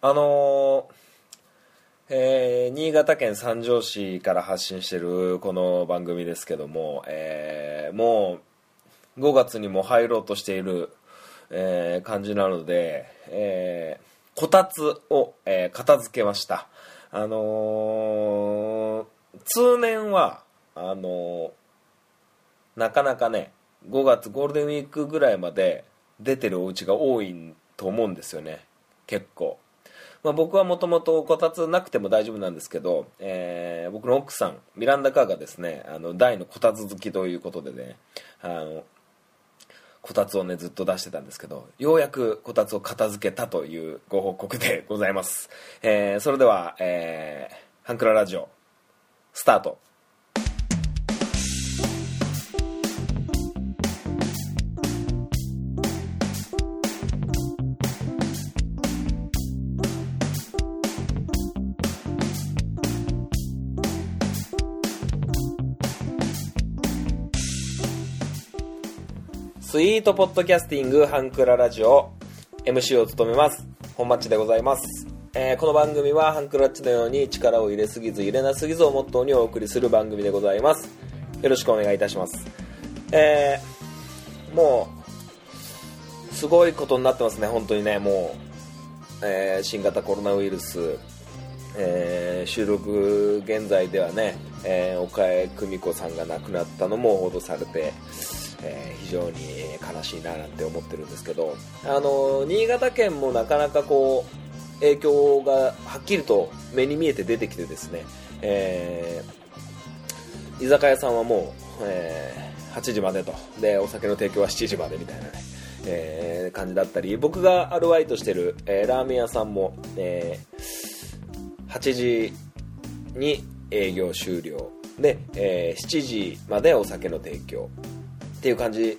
あのーえー新潟県三条市から発信してるこの番組ですけども、えーもう5月にも入ろうとしている、えー感じなので、えーこたつを、えー片付けました。あの通年はあのなかなかね5月ゴールデンウィークぐらいまで出てるお家が多いと思うんですよね。結構、まあ、僕はもともとこたつなくても大丈夫なんですけど、えー僕の奥さんミランダ・カーがですねあの大のこたつ好きということでねあのこたつをねずっと出してたんですけどようやくこたつを片付けたというご報告でございます、えーそれでは、えーハンクララジオスタート。スイートポッドキャスティングハンクララジオ。MC を務めます。本マッチでございます、えーこの番組はハンクラッチのように力を入れすぎず入れなすぎずをモットーにお送りする番組でございます。よろしくお願いいたします。えーもうすごいことになってますね。本当にねもう、えー新型コロナウイルス。えー収録現在ではね、えー岡江久美子さんが亡くなったのも報道されて、えー非常に悲しいななんて思ってるんですけど、あの新潟県もなかなかこう影響がはっきりと目に見えて出てきてですね、えー居酒屋さんはもう、えー8時までと。でお酒の提供は7時までみたいなね、えー感じだったり僕がアルバイトしてる、えラーメン屋さんも、え8時に営業終了。で、え7時までお酒の提供。っていう感じ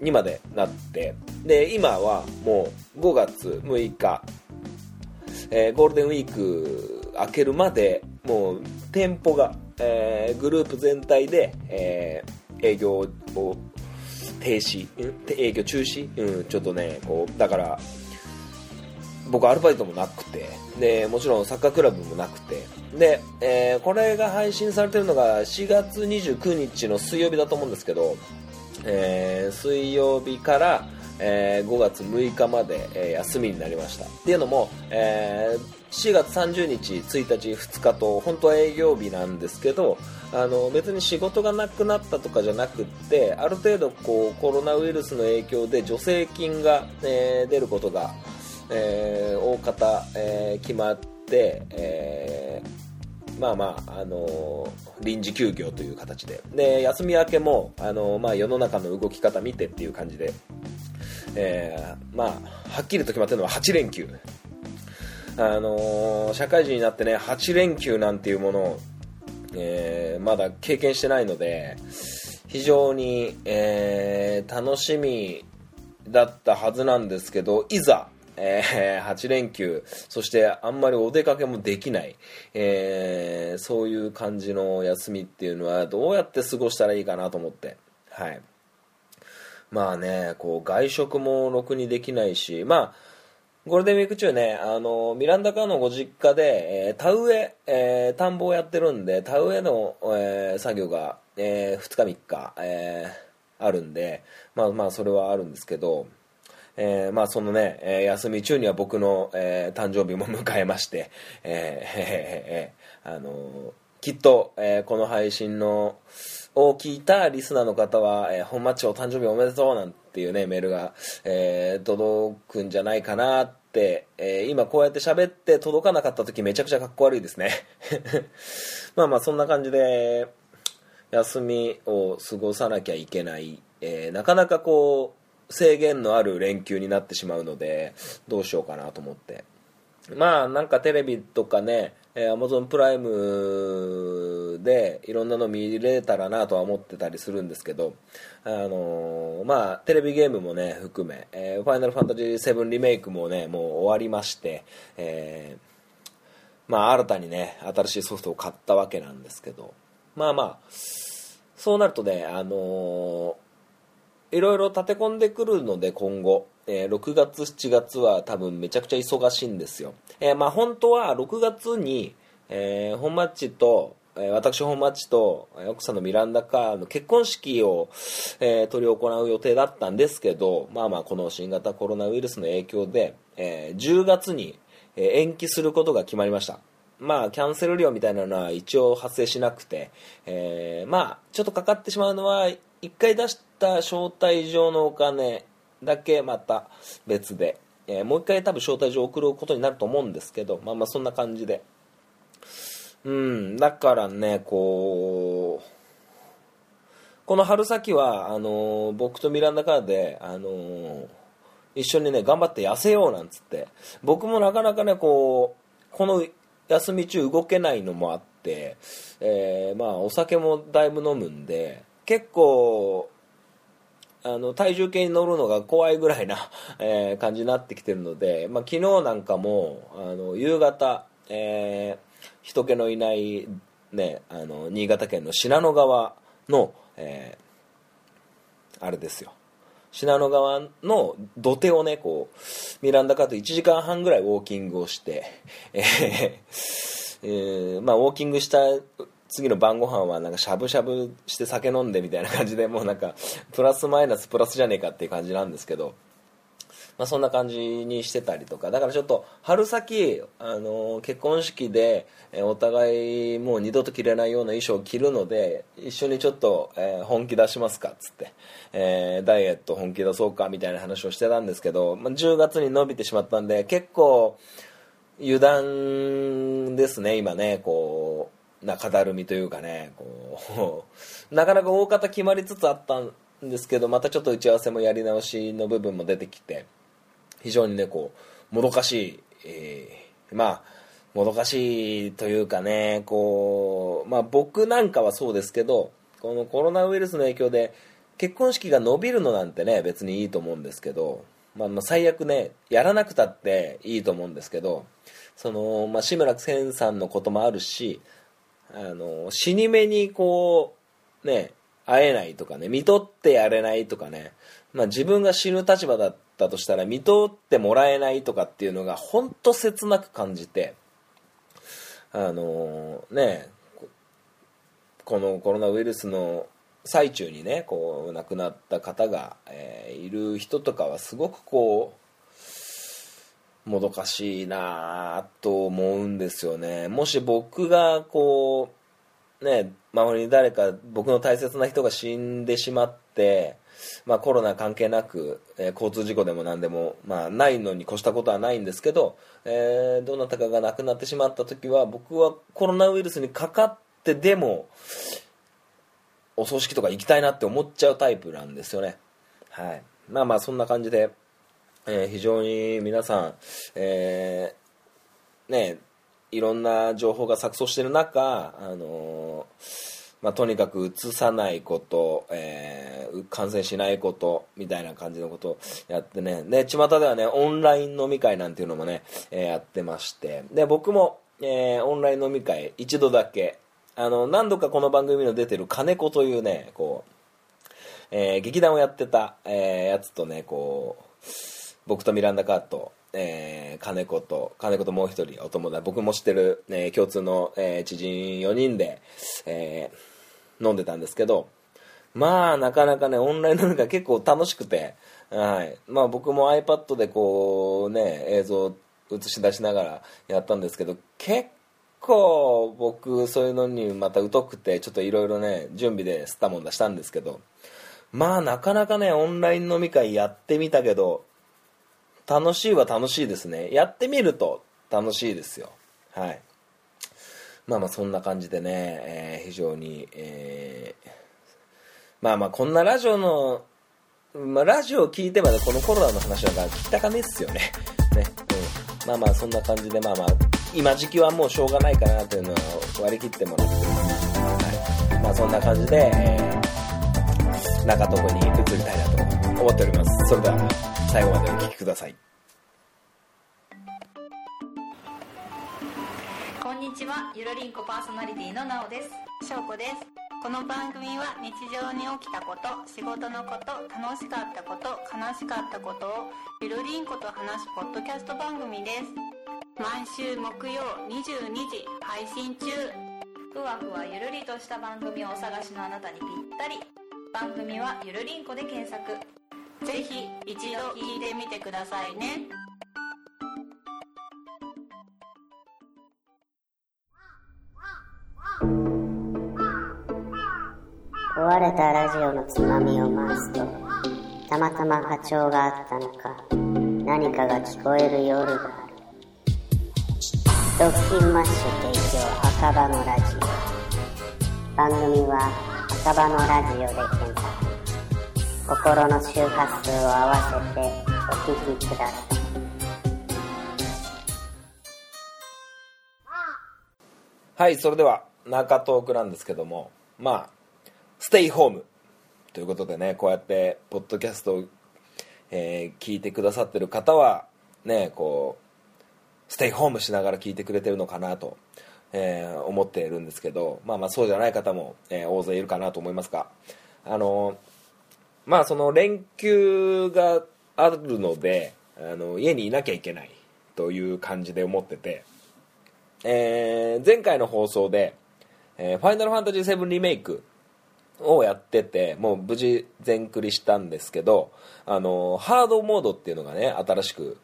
にまでなって。で今はもう5月6日、えーゴールデンウィーク明けるまでもう店舗が、えーグループ全体で、えー営業を停止。営業中止、うん、ちょっとねこうだから僕アルバイトもなくて。でもちろんサッカークラブもなくて。で、えーこれが配信されてるのが4月29日の水曜日だと思うんですけど、えー水曜日から、えー5月6日まで、えー休みになりました。っていうのも、えー4月30日1日2日と本当は営業日なんですけどあの別に仕事がなくなったとかじゃなくってある程度こうコロナウイルスの影響で助成金が、え出ることがえー大方、えー決まって、えーまあまあ、あのー臨時休業という形で。で休み明けも、あのーまあ、世の中の動き方見てっていう感じで、えーまあ、はっきりと決まってるのは8連休、あの社会人になってね8連休なんていうものを、えまだ経験してないので非常に、え楽しみだったはずなんですけどいざ、えー8連休そしてあんまりお出かけもできない、えーそういう感じの休みっていうのはどうやって過ごしたらいいかなと思って。はい。まあねこう外食もろくにできないしまあゴールデンウィーク中ね、あの、ミランダカーのご実家で、えー田植え、えー田んぼをやってるんで、田植えの、えー作業が、え2日3日、えーあるんで、まあまあそれはあるんですけど、えーまあそのね、えー休み中には僕の、えー誕生日も迎えまして、えーえーえあのきっと、えーこの配信のを聞いたリスナーの方は、えー本町お誕生日おめでとうなんていうねメールが、えー届くんじゃないかなって、えー今こうやって喋って届かなかった時めちゃくちゃかっこ悪いですね。まあまあそんな感じで休みを過ごさなきゃいけない、えーなかなかこう制限のある連休になってしまうのでどうしようかなと思って。まあなんかテレビとかね、えー、Amazon プライムでいろんなの見れたらなとは思ってたりするんですけど、あのーまあテレビゲームもね含め、えーファイナルファンタジー7リメイクもねもう終わりまして、えーまあ新たにね新しいソフトを買ったわけなんですけどまあまあそうなるとねあのいろいろ立て込んでくるので今後、えー6月7月は多分めちゃくちゃ忙しいんですよ、えーまあ本当は6月に、えー本マッチとえー私本マッチと奥さんのミランダカーの結婚式を、え、執り行う予定だったんですけどまあまあこの新型コロナウイルスの影響で、え10月に、延期することが決まりました。まあキャンセル料みたいなのは一応発生しなくて、えーまあちょっとかかってしまうのは1回出した招待状のお金だけまた別で、えーもう1回多分招待状を送ることになると思うんですけどまあまあそんな感じで。うんだからねこうこの春先はあのー僕とミランダカーで、あのー一緒にね頑張って痩せようなんつって。僕もなかなかねこうこの休み中動けないのもあって、えーまあお酒もだいぶ飲むんで結構あの体重計に乗るのが怖いぐらいな、えー感じになってきてるので、まあ、昨日なんかもあの夕方、えー人気のいない、ね、あの新潟県の信濃川の、えーあれですよ。信濃川の土手をねこうミランダカーと1時間半ぐらいウォーキングをして、えーえーまあ、ウォーキングした次の晩ご飯はなんかしゃぶしゃぶして酒飲んでみたいな感じでもうなんかプラスマイナスプラスじゃねえかっていう感じなんですけど、まあ、そんな感じにしてたりとか。だからちょっと春先、あの結婚式で、えお互いもう二度と着れないような衣装を着るので一緒にちょっと、え本気出しますかっつって、えーダイエット本気出そうかみたいな話をしてたんですけど、まあ、10月に伸びてしまったんで結構油断ですね今ねこう。中だるみというかねこう なかなか大方決まりつつあったんですけどまたちょっと打ち合わせもやり直しの部分も出てきて非常にねこうもどかしい、えーまあもどかしいというかねこう、まあ、僕なんかはそうですけどこのコロナウイルスの影響で結婚式が伸びるのなんてね別にいいと思うんですけど、まあ、まあ最悪ねやらなくたっていいと思うんですけどその、まあ、志村けんさんのこともあるしあの死に目にこうね会えないとかね見とってやれないとかね、まあ、自分が死ぬ立場だったとしたら見とってもらえないとかっていうのが本当切なく感じてあのねこのコロナウイルスの最中にねこう亡くなった方が、えーいる人とかはすごくこうもどかしいなと思うんですよね。もし僕がこうね周りに誰か僕の大切な人が死んでしまってまあ、コロナ関係なく、えー交通事故でも何でも、まあ、ないのに越したことはないんですけど、えーどなたかが亡くなってしまった時は僕はコロナウイルスにかかってでもお葬式とか行きたいなって思っちゃうタイプなんですよね。はい。まあまあそんな感じで、えー非常に皆さん、えーねいろんな情報が錯綜している中、あのーまあ、とにかくうつさないこと、え感染しないことみたいな感じのことをやってね。で巷ではねオンライン飲み会なんていうのもね、えやってまして。で僕も、えオンライン飲み会一度だけ。あの何度かこの番組の出てる金子というねこうえ劇団をやってた、えやつとねこう僕とミランダカーと、えー金子と金子ともう一人お友達。僕も知ってる、えー共通の、えー知人4人で、えー飲んでたんですけどまあなかなかねオンライン飲み会結構楽しくて、はい。まあ、僕も iPad でこうね映像映し出しながらやったんですけど結構僕そういうのにまた疎くてちょっといろいろね準備で吸ったもんだしたんですけどまあなかなかねオンライン飲み会やってみたけど楽しいは楽しいですね。やってみると楽しいですよ。はい。まあまあそんな感じでね、えー非常に、えーまあまあこんなラジオの、まあ、ラジオを聞いてまでこのコロナの話なんか聞きたかねっすよね。ね、うん、まあまあそんな感じでまあまあ今時期はもうしょうがないかなというのは割り切ってもらってます、はい、まあそんな感じで、えー中床に移りたいなと思っております。それでは。最後までお聞きください。こんにちは。ゆるりんこパーソナリティのなおです。しょうこです。この番組は日常に起きたこと仕事のこと楽しかったこと悲しかったことをゆるりんこと話すポッドキャスト番組です。毎週木曜22時配信中。ふわふわゆるりとした番組をお探しのあなたにぴったり。番組はゆるりんこで検索。ぜひ一度聞いてみてくださいね。壊れたラジオのつまみを回すとたまたま波長があったのか何かが聞こえる夜がある。ドッキンマッシュ提供赤羽のラジオ。番組は赤羽のラジオで心の周波数を合わせてお聞きください。はいそれでは中トークなんですけども。まあステイホームということでねこうやってポッドキャストを、えー聞いてくださってる方はねこうステイホームしながら聞いてくれてるのかなと、えー思っているんですけどまあまあそうじゃない方も、えー大勢いるかなと思いますがあのまあその連休があるのであの家にいなきゃいけないという感じで思っててえー前回の放送で、えーファイナルファンタジー7リメイクをやっててもう無事全クリしたんですけどあのハードモードっていうのがね新しく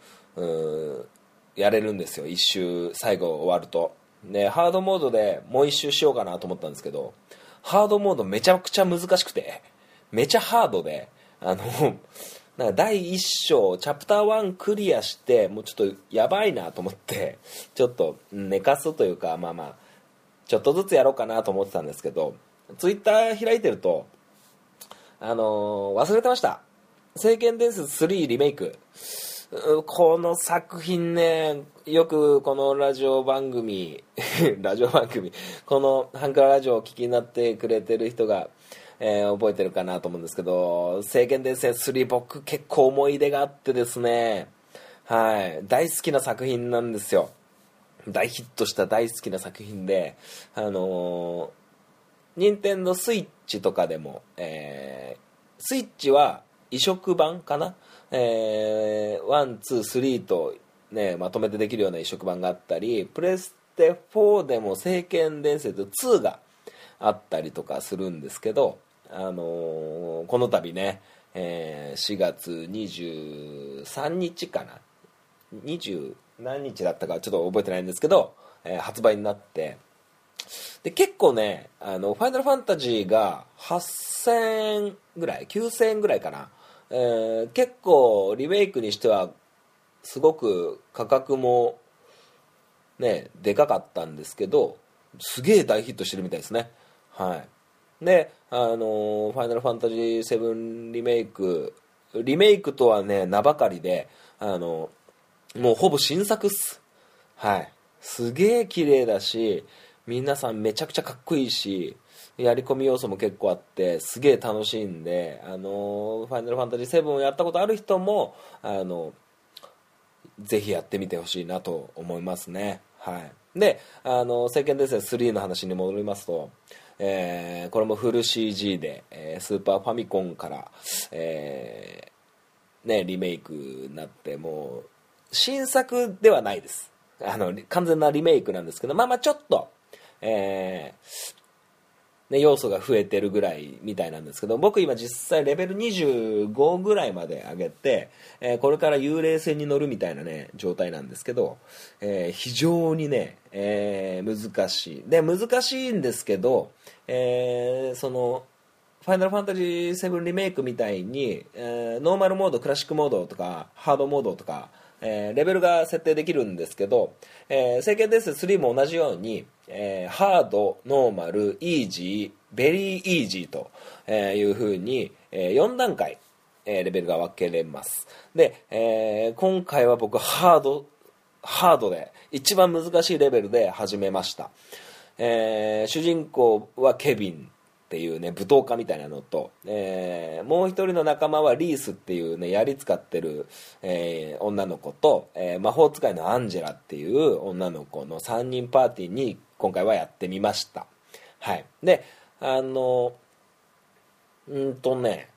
やれるんですよ。一周最後終わると。でハードモードでもう一周しようかなと思ったんですけどハードモードめちゃくちゃ難しくてめちゃハードであのなんか第1章チャプター1クリアしてもうちょっとやばいなと思ってちょっと寝かすというかまあまあちょっとずつやろうかなと思ってたんですけどツイッター開いてるとあのー忘れてました「聖剣伝説3リメイク」この作品ねよくこのラジオ番組 ラジオ番組このハンクララジオをお聞きになってくれてる人が、えー覚えてるかなと思うんですけど「聖剣伝説3」僕結構思い出があってですね。はい。大好きな作品なんですよ。大ヒットした大好きな作品であのー任天堂スイッチとかでも、えースイッチは移植版かな、えー、1、2、3と、ね、まとめてできるような移植版があったりプレステ4でも「聖剣伝説2」があったりとかするんですけど、あのーこの度ね、えー4月23日かな。20何日だったかちょっと覚えてないんですけど、えー発売になって。で結構ねあのファイナルファンタジーが8000円ぐらい9000円ぐらいかな、えー結構リメイクにしてはすごく価格もねでかかったんですけどすげえ大ヒットしてるみたいですね。はい。であのファイナルファンタジー7リメイクリメイクとはね名ばかりであのもうほぼ新作っす。はい。すげえ綺麗だし皆さんめちゃくちゃかっこいいしやり込み要素も結構あってすげえ楽しいんであのファイナルファンタジー7をやったことある人もあのぜひやってみてほしいなと思いますね。はい。であの「聖剣伝説3」の話に戻りますとえーこれもフル CG で、えースーパーファミコンから、えーね、リメイクになってもう新作ではないです。あの完全なリメイクなんですけどまあまあちょっと、えーね、要素が増えてるぐらいみたいなんですけど僕今実際レベル25ぐらいまで上げて、えーこれから幽霊船に乗るみたいなね状態なんですけど、えー非常にね、えー難しい。で難しいんですけど、えそのファイナルファンタジー7リメイクみたいに、えーノーマルモードクラシックモードとかハードモードとか、えーレベルが設定できるんですけど「えー聖剣伝説3」も同じように、えーハードノーマルイージーベリーイージーとえいうふうに、え4段階、えーレベルが分けれます。で、えー今回は僕ハードハードで一番難しいレベルで始めました、えー主人公はケビン。っていうね舞踏家みたいなのと、えーもう一人の仲間はリースっていうね槍使ってる、えー女の子と、えー魔法使いのアンジェラっていう女の子の3人パーティーに今回はやってみました。はい。であのうんとね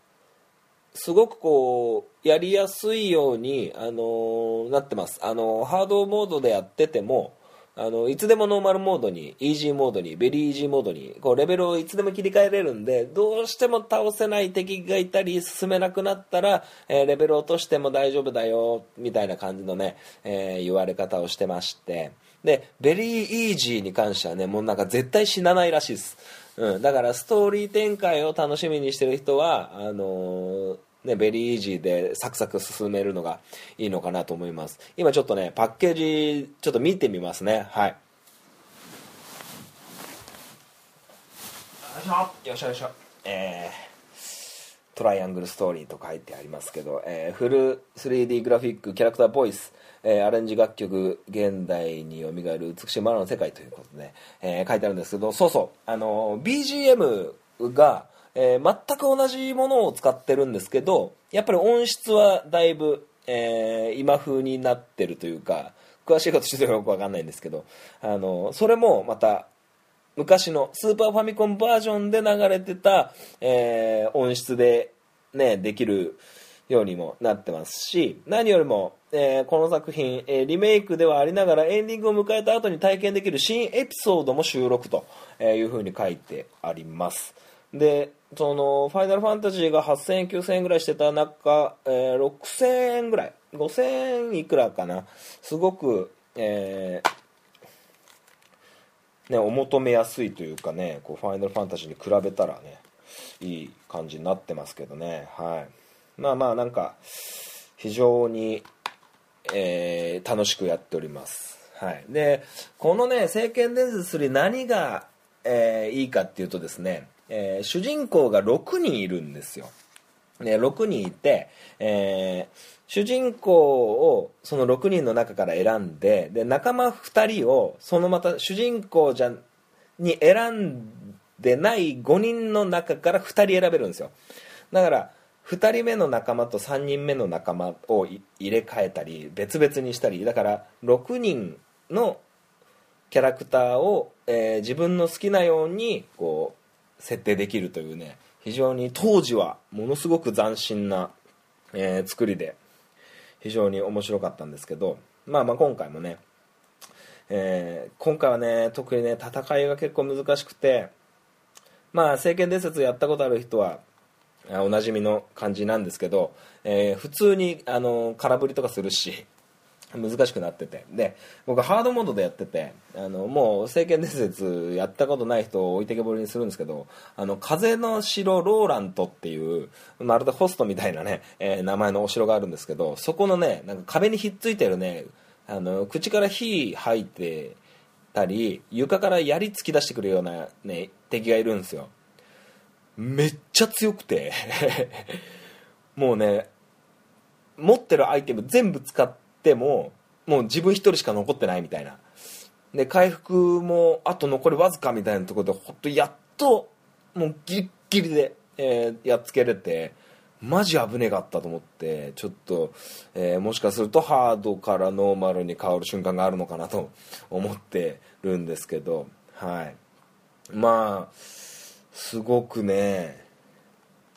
すごくこうやりやすいように、あのなってます、あのハードモードでやっててもあのいつでもノーマルモードにイージーモードにベリーイージーモードにこうレベルをいつでも切り替えれるんでどうしても倒せない敵がいたり進めなくなったら、えーレベル落としても大丈夫だよみたいな感じのね、えー言われ方をしてまして。で very easy に関してはねもうなんか絶対死なないらしいです、うん、だからストーリー展開を楽しみにしてる人はあのーね、 very easy でサクサク進めるのがいいのかなと思います。今ちょっとねパッケージちょっと見てみますね。はい。よいしょ。よいしょえー triangle story と書いてありますけど、えーフル 3D グラフィックキャラクターボイス、えーアレンジ楽曲現代によみがえる美しいマナの世界ということで、えー書いてあるんですけどそうそう。あのー BGM が、えー全く同じものを使ってるんですけどやっぱり音質はだいぶ、えー今風になってるというか詳しいことちょっとよくわかんないんですけど、あのそれもまた昔のスーパーファミコンバージョンで流れてた、えー音質で、ね、できるようにもなってますし何よりも、えーこの作品、えーリメイクではありながらエンディングを迎えた後に体験できる新エピソードも収録というふうに書いてあります。でそのファイナルファンタジーが8000円9000円ぐらいしてた中、えー6000円ぐらい。5000円いくらかな。すごく、えーね、お求めやすいというかねこうファイナルファンタジーに比べたらねいい感じになってますけどね。はい。まあまあなんか非常に、えー楽しくやっております。はい。でこのね「聖剣伝説3」何が、えーいいかっていうとですね、えー主人公が6人いるんですよ。ね、6人いて、えー主人公をその6人の中から選んでで仲間2人をそのまた主人公じゃに選んでない5人の中から2人選べるんですよ。だから2人目の仲間と3人目の仲間を入れ替えたり別々にしたりだから6人のキャラクターを、えー自分の好きなようにこう設定できるというね非常に当時はものすごく斬新な、えー作りで非常に面白かったんですけどまあまあ今回もね、えー今回はね特にね戦いが結構難しくてまあ「聖剣伝説」やったことある人はおなじみの感じなんですけど、えー普通にあの空振りとかするし難しくなってて。で僕ハードモードでやっててあのもう「聖剣伝説」やったことない人を置いてけぼりにするんですけどあの風の城ローラントっていうまるでホストみたいなね、えー名前のお城があるんですけどそこのねなんか壁にひっついてるねあの口から火吐いてたり床から槍突き出してくるような、ね、敵がいるんですよ。めっちゃ強くて。もうね持ってるアイテム全部使ってももう自分一人しか残ってないみたいな。で回復もあと残りわずかみたいなところでほんとやっともうギリッギリで、えーやっつけれてマジ危ねかったと思ってちょっと、えーもしかするとハードからノーマルに変わる瞬間があるのかなと思ってるんですけどはい。まあすごくね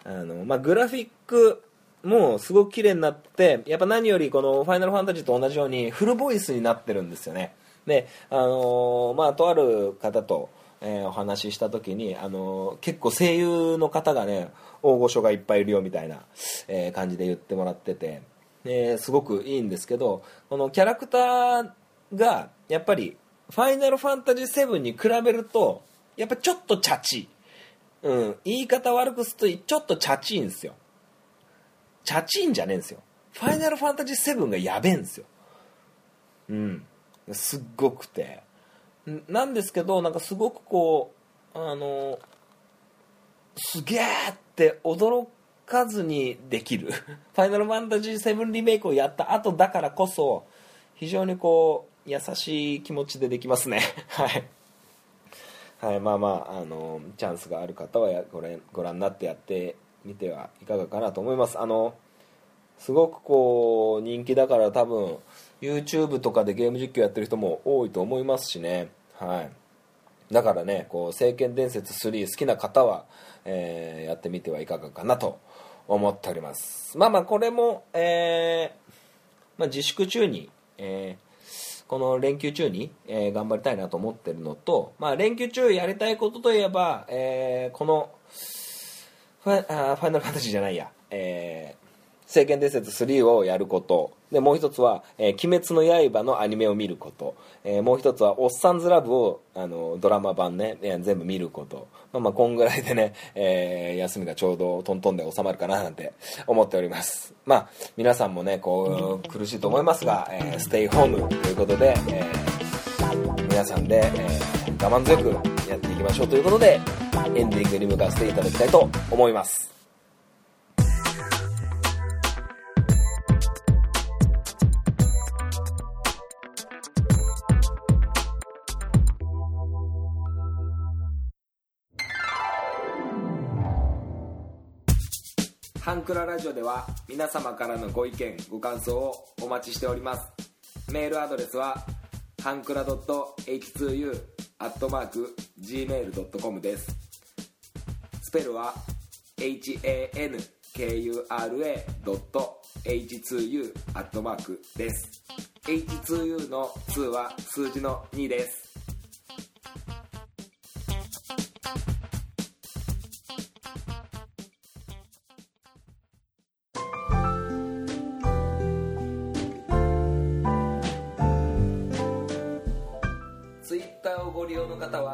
あの、まあ、グラフィックもうすごく綺麗になってやっぱ何よりこの「ファイナルファンタジー」と同じようにフルボイスになってるんですよね。であのーまあとある方と、えーお話しした時に、あのー結構声優の方がね大御所がいっぱいいるよみたいな、え感じで言ってもらってて、ですごくいいんですけどこのキャラクターがやっぱり「ファイナルファンタジー7」に比べるとやっぱちょっとチャチ。うん、言い方悪くするとちょっとチャチいんですよ。チャチいんじゃねえんですよ。ファイナルファンタジー7がやべえんですよ。うん。すっごくて。なんですけどなんかすごくこうあのすげえって驚かずにできる。ファイナルファンタジー7リメイクをやった後だからこそ非常にこう優しい気持ちでできますね。はい。はい、まあまあ、あのチャンスがある方はやご覧ご覧になってやってみてはいかがかなと思います。あのすごくこう人気だから多分 YouTube とかでゲーム実況やってる人も多いと思いますしね。はい。だからねこう「聖剣伝説3」好きな方は、えーやってみてはいかがかなと思っております。まあまあこれも、えーまあ、自粛中に、えーこの連休中に、えー頑張りたいなと思ってるのと、まあ、連休中やりたいことといえば、えーこのファあファイナルファンタジーじゃないや、えー聖剣伝説3をやること。でもう一つは、えー鬼滅の刃」のアニメを見ること、えーもう一つは「おっさんずラブを」あのドラマ版ね、全部見ること。まあまあこんぐらいでね、えー休みがちょうどトントンで収まるかななんて思っております。まあ皆さんもねこう苦しいと思いますが、えーステイホームということで、えー皆さんで、えー我慢強くやっていきましょうということでエンディングに向かわせていただきたいと思います。ハンクララジオでは皆様からのご意見ご感想をお待ちしております。メールアドレスはハンクラ .h2u.gmail.com です。ペルは hankura.h2u アットマークです。H2U の2は数字の2です。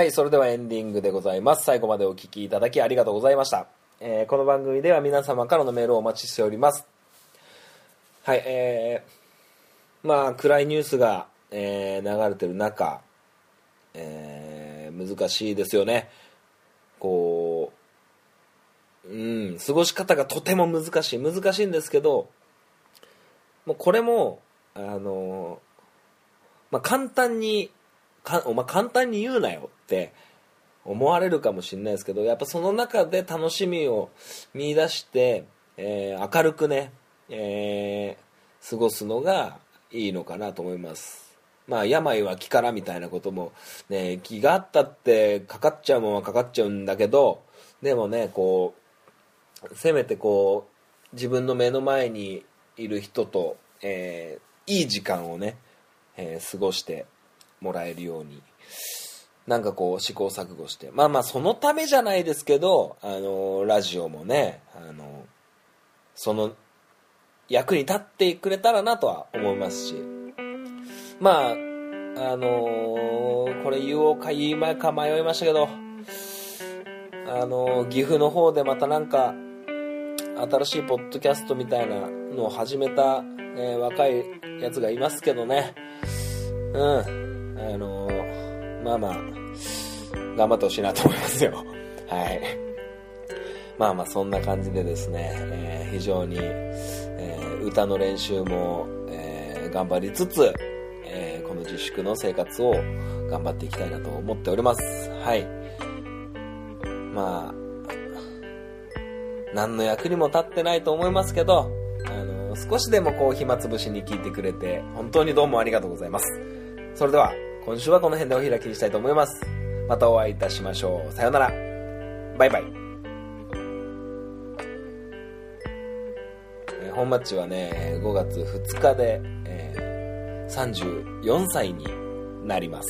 はいそれではエンディングでございます。最後までお聞きいただきありがとうございました、えーこの番組では皆様からのメールをお待ちしております。はいえー、まあ暗いニュースが、えー流れてる中、えー難しいですよね。こううん過ごし方がとても難しい。難しいんですけどもうこれもあのまあ簡単にかお前簡単に言うなよって思われるかもしれないですけどやっぱその中で楽しみを見出して、えー明るくね、えー過ごすのがいいのかなと思います。まあ病は気からみたいなこともね気があったってかかっちゃうもんはかかっちゃうんだけどでもねこうせめてこう自分の目の前にいる人と、えーいい時間をね、え過ごしてもらえるように。なんかこう試行錯誤して。まあまあそのためじゃないですけど、あのラジオもね、あのその役に立ってくれたらなとは思いますし。まああのこれ言おうか言いまいか迷いましたけどあの岐阜の方でまたなんか新しいポッドキャストみたいなのを始めた、えー若いやつがいますけどね。うん。あのまあまあ頑張ってほしいなと思いますよ。はい。まあまあそんな感じでですね、えー非常に、えー歌の練習も、えー頑張りつつ、えこの自粛の生活を頑張っていきたいなと思っております。はい。まあ何の役にも立ってないと思いますけど、あの少しでもこう暇つぶしに聞いてくれて本当にどうもありがとうございます。それでは今週はこの辺でお開きにしたいと思います。またお会いいたしましょう。さようなら。バイバイ。えー本マッチはね5月2日で、えー34歳になります。